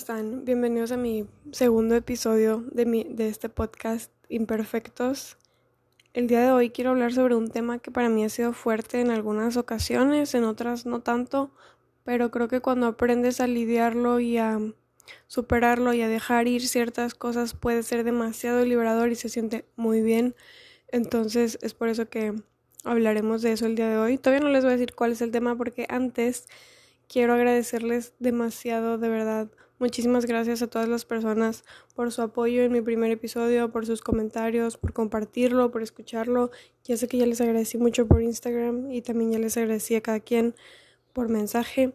están? Bienvenidos a mi segundo episodio de, mi, de este podcast Imperfectos. El día de hoy quiero hablar sobre un tema que para mí ha sido fuerte en algunas ocasiones, en otras no tanto, pero creo que cuando aprendes a lidiarlo y a superarlo y a dejar ir ciertas cosas puede ser demasiado liberador y se siente muy bien. Entonces es por eso que hablaremos de eso el día de hoy. Todavía no les voy a decir cuál es el tema porque antes quiero agradecerles demasiado, de verdad. Muchísimas gracias a todas las personas por su apoyo en mi primer episodio, por sus comentarios, por compartirlo, por escucharlo. Ya sé que ya les agradecí mucho por Instagram y también ya les agradecí a cada quien por mensaje,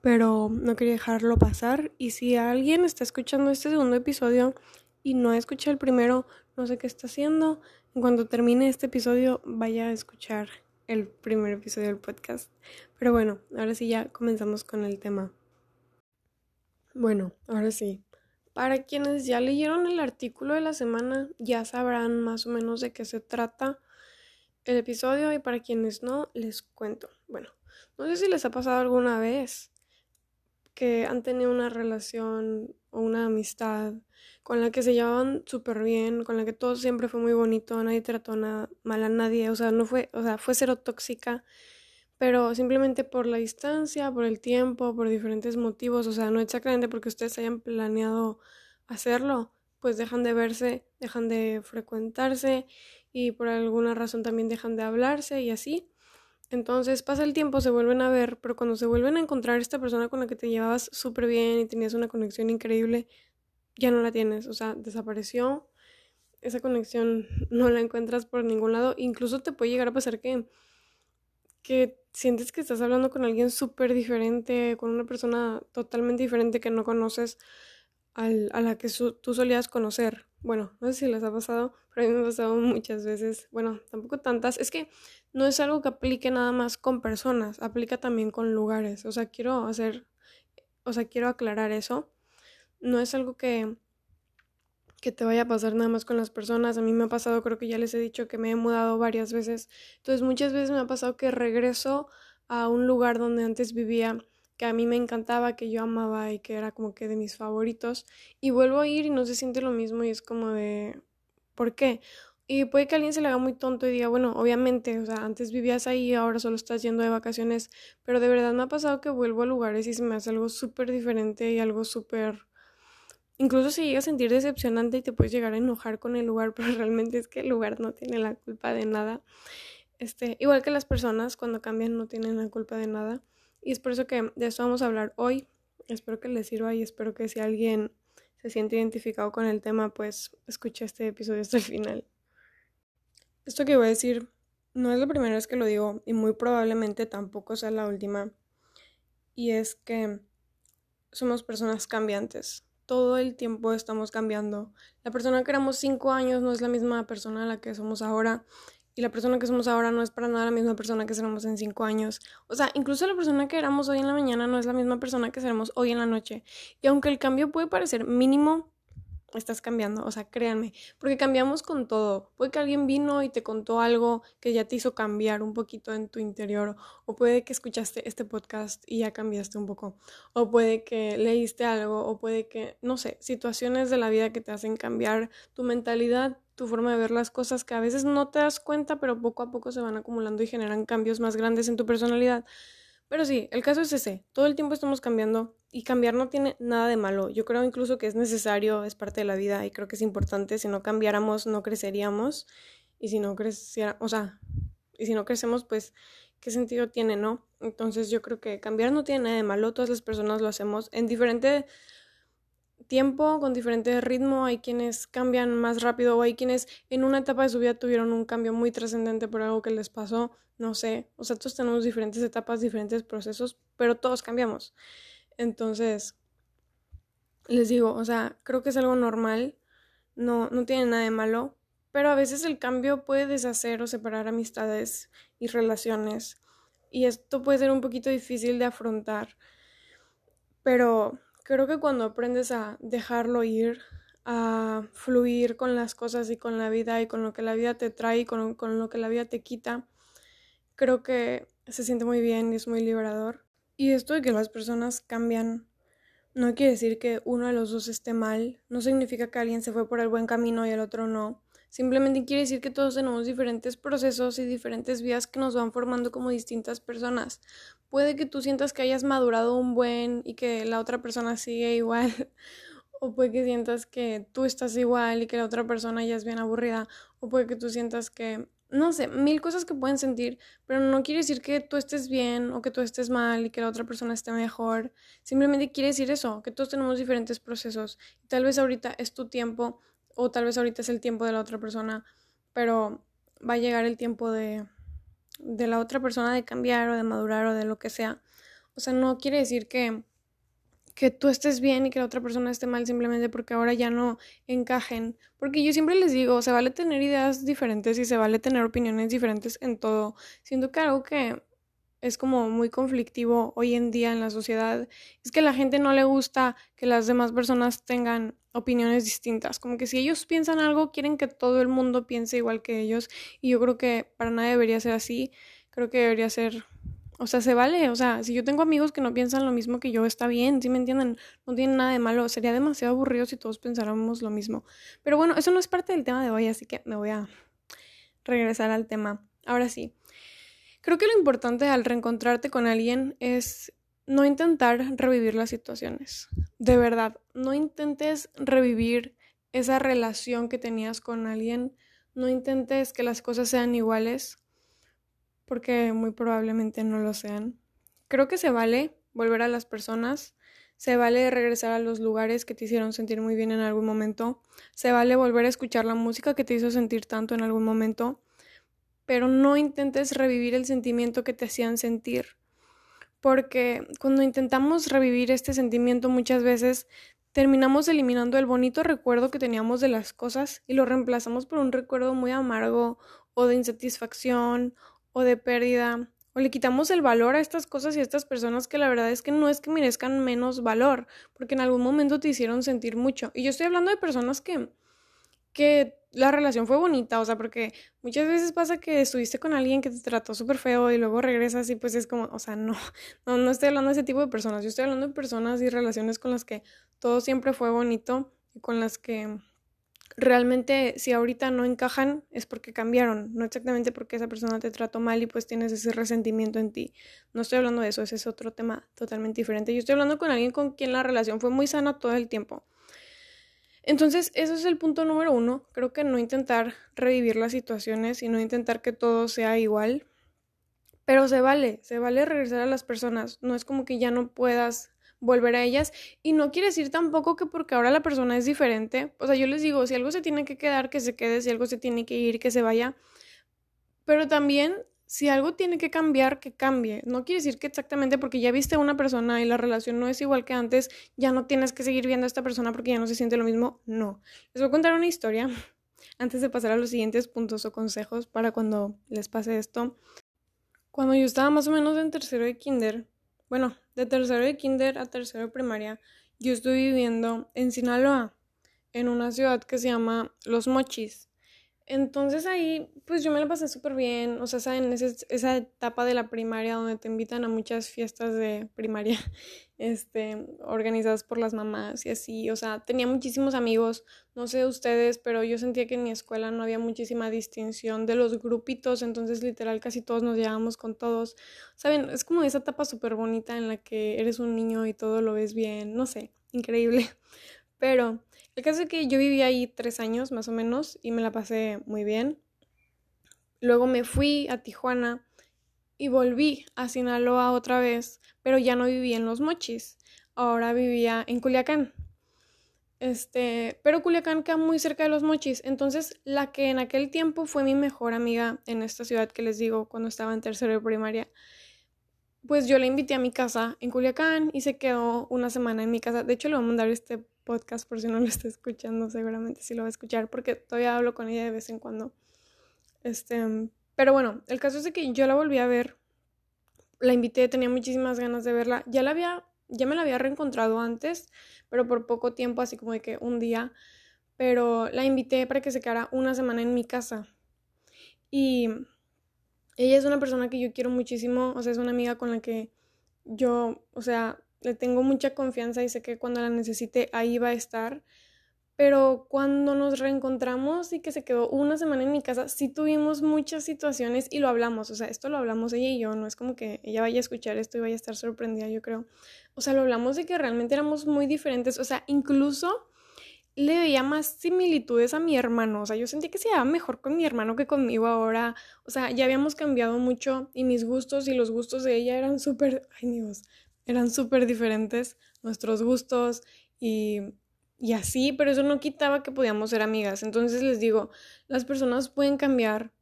pero no quería dejarlo pasar. Y si alguien está escuchando este segundo episodio y no escucha el primero, no sé qué está haciendo. En cuanto termine este episodio, vaya a escuchar el primer episodio del podcast. Pero bueno, ahora sí ya comenzamos con el tema. Bueno, ahora sí. Para quienes ya leyeron el artículo de la semana, ya sabrán más o menos de qué se trata el episodio y para quienes no, les cuento. Bueno, no sé si les ha pasado alguna vez que han tenido una relación o una amistad con la que se llevaban súper bien, con la que todo siempre fue muy bonito, nadie trató nada mal a nadie, o sea, no fue, o sea, fue cero tóxica, pero simplemente por la distancia, por el tiempo, por diferentes motivos, o sea, no exactamente porque ustedes hayan planeado hacerlo, pues dejan de verse, dejan de frecuentarse y por alguna razón también dejan de hablarse y así. Entonces pasa el tiempo, se vuelven a ver, pero cuando se vuelven a encontrar esta persona con la que te llevabas súper bien y tenías una conexión increíble, ya no la tienes, o sea, desapareció, esa conexión no la encuentras por ningún lado, incluso te puede llegar a pasar que, que sientes que estás hablando con alguien súper diferente, con una persona totalmente diferente que no conoces a la que tú solías conocer. Bueno, no sé si les ha pasado, pero a mí me ha pasado muchas veces. Bueno, tampoco tantas. Es que no es algo que aplique nada más con personas, aplica también con lugares. O sea, quiero hacer, o sea, quiero aclarar eso. No es algo que que te vaya a pasar nada más con las personas. A mí me ha pasado, creo que ya les he dicho que me he mudado varias veces. Entonces muchas veces me ha pasado que regreso a un lugar donde antes vivía que a mí me encantaba, que yo amaba y que era como que de mis favoritos, y vuelvo a ir y no se siente lo mismo y es como de, ¿por qué? Y puede que alguien se le haga muy tonto y diga, bueno, obviamente, o sea, antes vivías ahí, ahora solo estás yendo de vacaciones, pero de verdad me ha pasado que vuelvo a lugares y se me hace algo súper diferente y algo súper... Incluso se llega a sentir decepcionante y te puedes llegar a enojar con el lugar, pero realmente es que el lugar no tiene la culpa de nada. Este, igual que las personas cuando cambian no tienen la culpa de nada. Y es por eso que de eso vamos a hablar hoy. Espero que les sirva y espero que si alguien se siente identificado con el tema, pues escuche este episodio hasta el final. Esto que voy a decir no es la primera vez que lo digo y muy probablemente tampoco sea la última. Y es que somos personas cambiantes. Todo el tiempo estamos cambiando. La persona que éramos cinco años no es la misma persona a la que somos ahora y la persona que somos ahora no es para nada la misma persona que seremos en cinco años. O sea, incluso la persona que éramos hoy en la mañana no es la misma persona que seremos hoy en la noche. Y aunque el cambio puede parecer mínimo, estás cambiando, o sea, créanme, porque cambiamos con todo. Puede que alguien vino y te contó algo que ya te hizo cambiar un poquito en tu interior, o puede que escuchaste este podcast y ya cambiaste un poco, o puede que leíste algo, o puede que, no sé, situaciones de la vida que te hacen cambiar tu mentalidad, tu forma de ver las cosas que a veces no te das cuenta, pero poco a poco se van acumulando y generan cambios más grandes en tu personalidad. Pero sí, el caso es ese, todo el tiempo estamos cambiando y cambiar no tiene nada de malo. Yo creo incluso que es necesario, es parte de la vida y creo que es importante, si no cambiáramos no creceríamos y si no creciera, o sea, y si no crecemos pues qué sentido tiene, ¿no? Entonces yo creo que cambiar no tiene nada de malo, todas las personas lo hacemos en diferente tiempo, con diferente ritmo, hay quienes cambian más rápido o hay quienes en una etapa de su vida tuvieron un cambio muy trascendente por algo que les pasó, no sé, o sea, todos tenemos diferentes etapas, diferentes procesos, pero todos cambiamos. Entonces, les digo, o sea, creo que es algo normal, no, no tiene nada de malo, pero a veces el cambio puede deshacer o separar amistades y relaciones, y esto puede ser un poquito difícil de afrontar, pero creo que cuando aprendes a dejarlo ir, a fluir con las cosas y con la vida y con lo que la vida te trae y con, con lo que la vida te quita, creo que se siente muy bien y es muy liberador. Y esto de que las personas cambian no quiere decir que uno de los dos esté mal, no significa que alguien se fue por el buen camino y el otro no. Simplemente quiere decir que todos tenemos diferentes procesos y diferentes vías que nos van formando como distintas personas. Puede que tú sientas que hayas madurado un buen y que la otra persona sigue igual. O puede que sientas que tú estás igual y que la otra persona ya es bien aburrida. O puede que tú sientas que, no sé, mil cosas que pueden sentir, pero no quiere decir que tú estés bien o que tú estés mal y que la otra persona esté mejor. Simplemente quiere decir eso, que todos tenemos diferentes procesos. Y tal vez ahorita es tu tiempo o tal vez ahorita es el tiempo de la otra persona, pero va a llegar el tiempo de, de la otra persona de cambiar o de madurar o de lo que sea. O sea, no quiere decir que, que tú estés bien y que la otra persona esté mal simplemente porque ahora ya no encajen. Porque yo siempre les digo, se vale tener ideas diferentes y se vale tener opiniones diferentes en todo. Siento que algo que es como muy conflictivo hoy en día en la sociedad es que a la gente no le gusta que las demás personas tengan opiniones distintas. Como que si ellos piensan algo, quieren que todo el mundo piense igual que ellos. Y yo creo que para nada debería ser así. Creo que debería ser... O sea, se vale. O sea, si yo tengo amigos que no piensan lo mismo que yo, está bien, ¿sí me entienden? No tiene nada de malo. Sería demasiado aburrido si todos pensáramos lo mismo. Pero bueno, eso no es parte del tema de hoy, así que me voy a regresar al tema. Ahora sí. Creo que lo importante al reencontrarte con alguien es no intentar revivir las situaciones. De verdad, no intentes revivir esa relación que tenías con alguien. No intentes que las cosas sean iguales, porque muy probablemente no lo sean. Creo que se vale volver a las personas, se vale regresar a los lugares que te hicieron sentir muy bien en algún momento, se vale volver a escuchar la música que te hizo sentir tanto en algún momento, pero no intentes revivir el sentimiento que te hacían sentir porque cuando intentamos revivir este sentimiento muchas veces terminamos eliminando el bonito recuerdo que teníamos de las cosas y lo reemplazamos por un recuerdo muy amargo o de insatisfacción o de pérdida o le quitamos el valor a estas cosas y a estas personas que la verdad es que no es que merezcan menos valor, porque en algún momento te hicieron sentir mucho. Y yo estoy hablando de personas que que la relación fue bonita, o sea, porque muchas veces pasa que estuviste con alguien que te trató súper feo y luego regresas y pues es como, o sea, no, no, no estoy hablando de ese tipo de personas, yo estoy hablando de personas y relaciones con las que todo siempre fue bonito y con las que realmente si ahorita no encajan es porque cambiaron, no exactamente porque esa persona te trató mal y pues tienes ese resentimiento en ti. No estoy hablando de eso, ese es otro tema totalmente diferente. Yo estoy hablando con alguien con quien la relación fue muy sana todo el tiempo. Entonces, eso es el punto número uno. Creo que no intentar revivir las situaciones y no intentar que todo sea igual. Pero se vale, se vale regresar a las personas. No es como que ya no puedas volver a ellas. Y no quiere decir tampoco que porque ahora la persona es diferente. O sea, yo les digo, si algo se tiene que quedar, que se quede, si algo se tiene que ir, que se vaya. Pero también si algo tiene que cambiar, que cambie. No quiere decir que exactamente porque ya viste a una persona y la relación no es igual que antes, ya no tienes que seguir viendo a esta persona porque ya no se siente lo mismo. No. Les voy a contar una historia antes de pasar a los siguientes puntos o consejos para cuando les pase esto. Cuando yo estaba más o menos en tercero de kinder, bueno, de tercero de kinder a tercero de primaria, yo estuve viviendo en Sinaloa, en una ciudad que se llama Los Mochis. Entonces ahí, pues yo me la pasé súper bien, o sea, en esa etapa de la primaria donde te invitan a muchas fiestas de primaria, este, organizadas por las mamás y así, o sea, tenía muchísimos amigos, no sé ustedes, pero yo sentía que en mi escuela no había muchísima distinción de los grupitos, entonces literal casi todos nos llevábamos con todos, saben, es como esa etapa súper bonita en la que eres un niño y todo lo ves bien, no sé, increíble, pero... El caso es que yo viví ahí tres años más o menos y me la pasé muy bien. Luego me fui a Tijuana y volví a Sinaloa otra vez, pero ya no vivía en Los Mochis. Ahora vivía en Culiacán. Este, pero Culiacán queda muy cerca de Los Mochis. Entonces, la que en aquel tiempo fue mi mejor amiga en esta ciudad que les digo cuando estaba en tercero de primaria, pues yo la invité a mi casa en Culiacán y se quedó una semana en mi casa. De hecho, le voy a mandar este podcast por si no lo está escuchando, seguramente sí lo va a escuchar porque todavía hablo con ella de vez en cuando. Este, pero bueno, el caso es que yo la volví a ver, la invité, tenía muchísimas ganas de verla, ya la había, ya me la había reencontrado antes, pero por poco tiempo, así como de que un día, pero la invité para que se quedara una semana en mi casa. Y ella es una persona que yo quiero muchísimo, o sea, es una amiga con la que yo, o sea, le tengo mucha confianza y sé que cuando la necesite ahí va a estar. Pero cuando nos reencontramos y que se quedó una semana en mi casa, sí tuvimos muchas situaciones y lo hablamos. O sea, esto lo hablamos ella y yo. No es como que ella vaya a escuchar esto y vaya a estar sorprendida, yo creo. O sea, lo hablamos de que realmente éramos muy diferentes. O sea, incluso le veía más similitudes a mi hermano. O sea, yo sentí que se llevaba mejor con mi hermano que conmigo ahora. O sea, ya habíamos cambiado mucho y mis gustos y los gustos de ella eran súper, ay Dios, eran súper diferentes nuestros gustos y, y así, pero eso no quitaba que podíamos ser amigas. Entonces les digo, las personas pueden cambiar,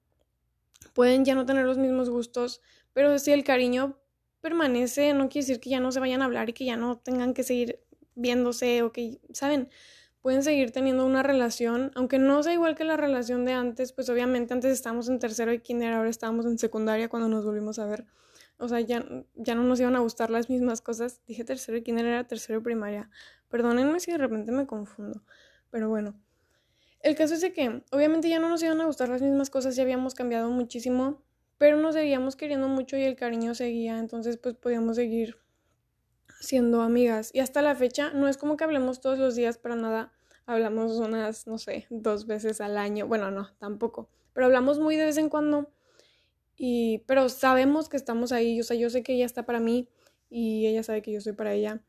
pueden ya no tener los mismos gustos, pero si el cariño permanece, no quiere decir que ya no se vayan a hablar y que ya no tengan que seguir viéndose o que, ¿saben? pueden seguir teniendo una relación, aunque no sea igual que la relación de antes, pues obviamente antes estábamos en tercero y kinder, ahora estábamos en secundaria cuando nos volvimos a ver. O sea, ya, ya no nos iban a gustar las mismas cosas. Dije tercero y kinder era tercero y primaria. Perdónenme si de repente me confundo. Pero bueno. El caso es que obviamente ya no nos iban a gustar las mismas cosas, ya habíamos cambiado muchísimo, pero nos seguíamos queriendo mucho y el cariño seguía, entonces pues podíamos seguir siendo amigas. Y hasta la fecha no es como que hablemos todos los días para nada, hablamos unas, no sé, dos veces al año. Bueno, no, tampoco. Pero hablamos muy de vez en cuando. Pero sabemos que estamos ahí. O sea, yo sé que ella está para mí y ella sabe que yo soy para ella.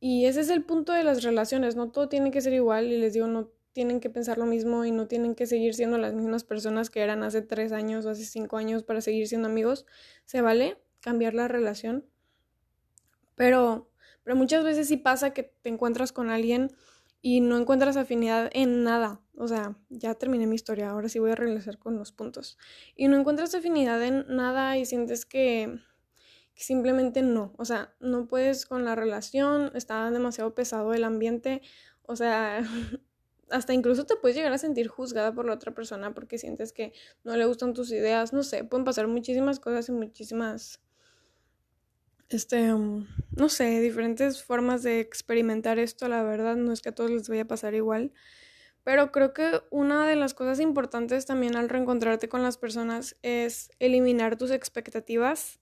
Y ese es el punto de las relaciones. No todo tiene que ser igual. Y les digo, no tienen que pensar lo mismo y no tienen que seguir siendo las mismas personas que eran hace tres años o hace cinco años para seguir siendo amigos. Se vale cambiar la relación. Pero, pero muchas veces sí pasa que te encuentras con alguien y no encuentras afinidad en nada. O sea, ya terminé mi historia, ahora sí voy a regresar con los puntos. Y no encuentras afinidad en nada y sientes que, simplemente no. O sea, no puedes con la relación, está demasiado pesado el ambiente. O sea, hasta incluso te puedes llegar a sentir juzgada por la otra persona porque sientes que no le gustan tus ideas. No sé, pueden pasar muchísimas cosas y muchísimas este, um, no sé, diferentes formas de experimentar esto, la verdad, no es que a todos les vaya a pasar igual, pero creo que una de las cosas importantes también al reencontrarte con las personas es eliminar tus expectativas.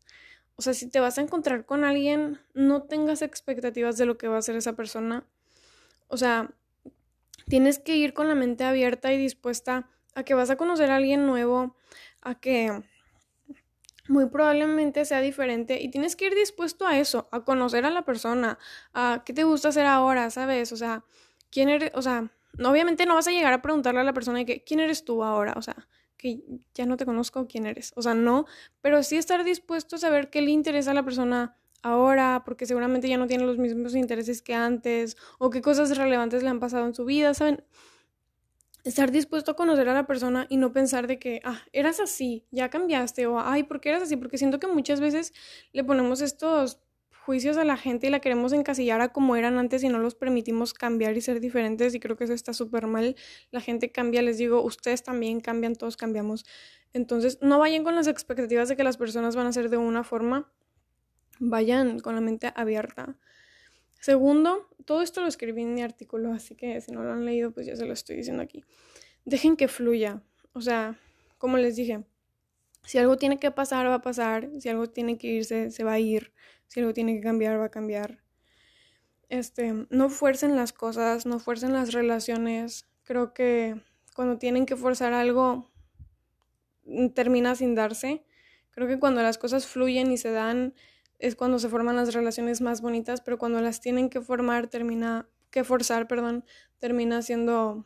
O sea, si te vas a encontrar con alguien, no tengas expectativas de lo que va a ser esa persona. O sea, tienes que ir con la mente abierta y dispuesta a que vas a conocer a alguien nuevo, a que muy probablemente sea diferente y tienes que ir dispuesto a eso, a conocer a la persona, a qué te gusta hacer ahora, ¿sabes? O sea, quién eres, o sea, obviamente no vas a llegar a preguntarle a la persona de que, ¿quién eres tú ahora? O sea, que ya no te conozco, ¿quién eres? O sea, no, pero sí estar dispuesto a saber qué le interesa a la persona ahora, porque seguramente ya no tiene los mismos intereses que antes, o qué cosas relevantes le han pasado en su vida, ¿saben? estar dispuesto a conocer a la persona y no pensar de que, ah, eras así, ya cambiaste, o ay, ¿por qué eras así? Porque siento que muchas veces le ponemos estos juicios a la gente y la queremos encasillar a como eran antes y no los permitimos cambiar y ser diferentes y creo que eso está súper mal. La gente cambia, les digo, ustedes también cambian, todos cambiamos. Entonces, no vayan con las expectativas de que las personas van a ser de una forma, vayan con la mente abierta. Segundo, todo esto lo escribí en mi artículo, así que si no lo han leído, pues ya se lo estoy diciendo aquí. Dejen que fluya. O sea, como les dije, si algo tiene que pasar, va a pasar. Si algo tiene que irse, se va a ir. Si algo tiene que cambiar, va a cambiar. Este, no fuercen las cosas, no fuercen las relaciones. Creo que cuando tienen que forzar algo, termina sin darse. Creo que cuando las cosas fluyen y se dan, es cuando se forman las relaciones más bonitas, pero cuando las tienen que formar, termina, que forzar, perdón, termina siendo,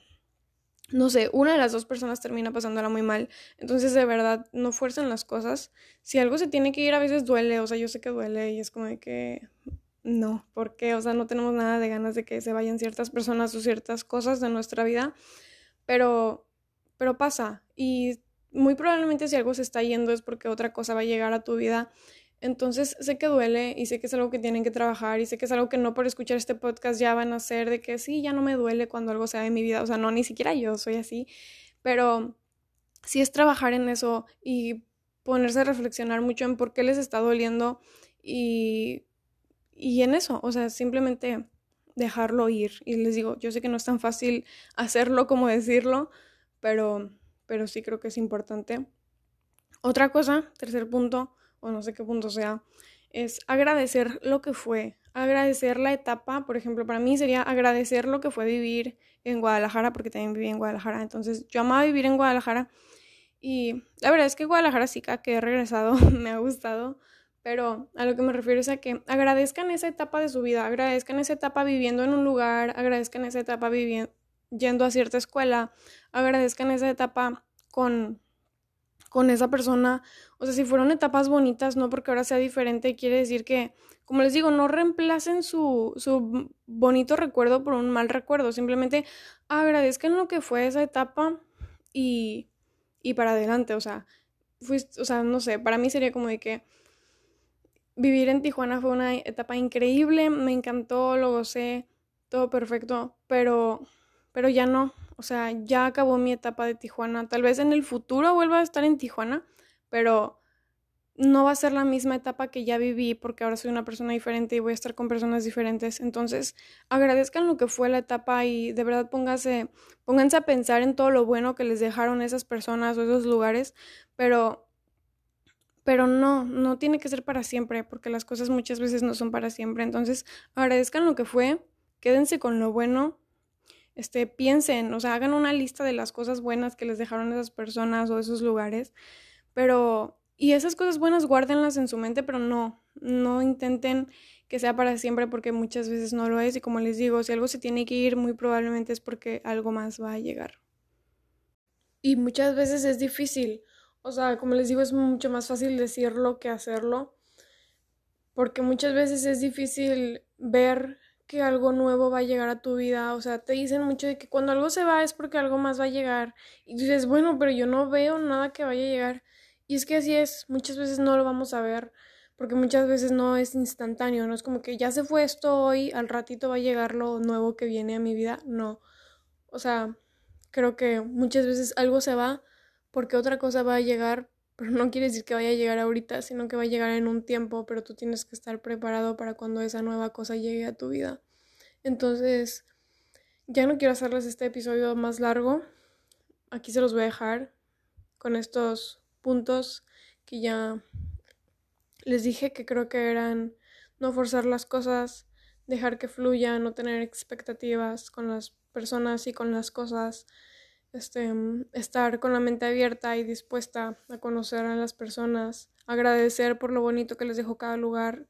no sé, una de las dos personas termina pasándola muy mal. Entonces, de verdad, no fuercen las cosas. Si algo se tiene que ir, a veces duele, o sea, yo sé que duele y es como de que no, porque, o sea, no tenemos nada de ganas de que se vayan ciertas personas o ciertas cosas de nuestra vida, pero, pero pasa y muy probablemente si algo se está yendo es porque otra cosa va a llegar a tu vida entonces sé que duele y sé que es algo que tienen que trabajar y sé que es algo que no por escuchar este podcast ya van a hacer de que sí, ya no me duele cuando algo sea de mi vida. O sea, no, ni siquiera yo soy así. Pero sí es trabajar en eso y ponerse a reflexionar mucho en por qué les está doliendo y, y en eso. O sea, simplemente dejarlo ir. Y les digo, yo sé que no es tan fácil hacerlo como decirlo, pero, pero sí creo que es importante. Otra cosa, tercer punto o no sé qué punto sea, es agradecer lo que fue, agradecer la etapa, por ejemplo, para mí sería agradecer lo que fue vivir en Guadalajara, porque también viví en Guadalajara, entonces yo amaba vivir en Guadalajara y la verdad es que Guadalajara sí que he regresado, me ha gustado, pero a lo que me refiero es a que agradezcan esa etapa de su vida, agradezcan esa etapa viviendo en un lugar, agradezcan esa etapa viviendo, yendo a cierta escuela, agradezcan esa etapa con, con esa persona. O sea, si fueron etapas bonitas, no porque ahora sea diferente, quiere decir que, como les digo, no reemplacen su, su bonito recuerdo por un mal recuerdo, simplemente agradezcan lo que fue esa etapa y, y para adelante, o sea, fuiste, o sea, no sé, para mí sería como de que vivir en Tijuana fue una etapa increíble, me encantó, lo gocé, todo perfecto, pero, pero ya no, o sea, ya acabó mi etapa de Tijuana. Tal vez en el futuro vuelva a estar en Tijuana, pero no va a ser la misma etapa que ya viví porque ahora soy una persona diferente y voy a estar con personas diferentes. Entonces, agradezcan lo que fue la etapa y de verdad pónganse, a pensar en todo lo bueno que les dejaron esas personas o esos lugares, pero pero no, no tiene que ser para siempre, porque las cosas muchas veces no son para siempre. Entonces, agradezcan lo que fue, quédense con lo bueno, este, piensen, o sea, hagan una lista de las cosas buenas que les dejaron esas personas o esos lugares, pero, y esas cosas buenas guárdenlas en su mente, pero no, no intenten que sea para siempre porque muchas veces no lo es y como les digo, si algo se tiene que ir, muy probablemente es porque algo más va a llegar. Y muchas veces es difícil, o sea, como les digo, es mucho más fácil decirlo que hacerlo, porque muchas veces es difícil ver que algo nuevo va a llegar a tu vida. O sea, te dicen mucho de que cuando algo se va es porque algo más va a llegar. Y dices, bueno, pero yo no veo nada que vaya a llegar. Y es que así es, muchas veces no lo vamos a ver, porque muchas veces no es instantáneo, no es como que ya se fue esto hoy, al ratito va a llegar lo nuevo que viene a mi vida. No. O sea, creo que muchas veces algo se va porque otra cosa va a llegar, pero no quiere decir que vaya a llegar ahorita, sino que va a llegar en un tiempo, pero tú tienes que estar preparado para cuando esa nueva cosa llegue a tu vida. Entonces, ya no quiero hacerles este episodio más largo. Aquí se los voy a dejar con estos puntos que ya les dije que creo que eran no forzar las cosas, dejar que fluya, no tener expectativas con las personas y con las cosas, este, estar con la mente abierta y dispuesta a conocer a las personas, agradecer por lo bonito que les dejó cada lugar.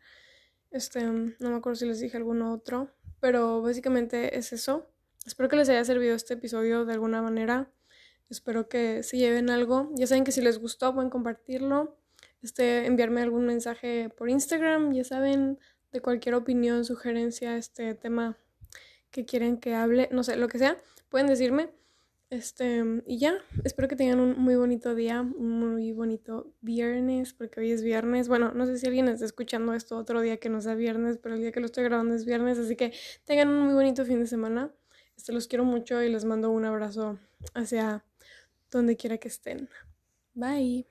Este, no me acuerdo si les dije alguno otro, pero básicamente es eso. Espero que les haya servido este episodio de alguna manera. Espero que se lleven algo. Ya saben que si les gustó pueden compartirlo. Este, enviarme algún mensaje por Instagram. Ya saben, de cualquier opinión, sugerencia, este tema que quieren que hable, no sé, lo que sea, pueden decirme. Este, y ya, espero que tengan un muy bonito día, un muy bonito viernes, porque hoy es viernes. Bueno, no sé si alguien está escuchando esto otro día que no sea viernes, pero el día que lo estoy grabando es viernes, así que tengan un muy bonito fin de semana. Este, los quiero mucho y les mando un abrazo hacia donde quiera que estén. Bye.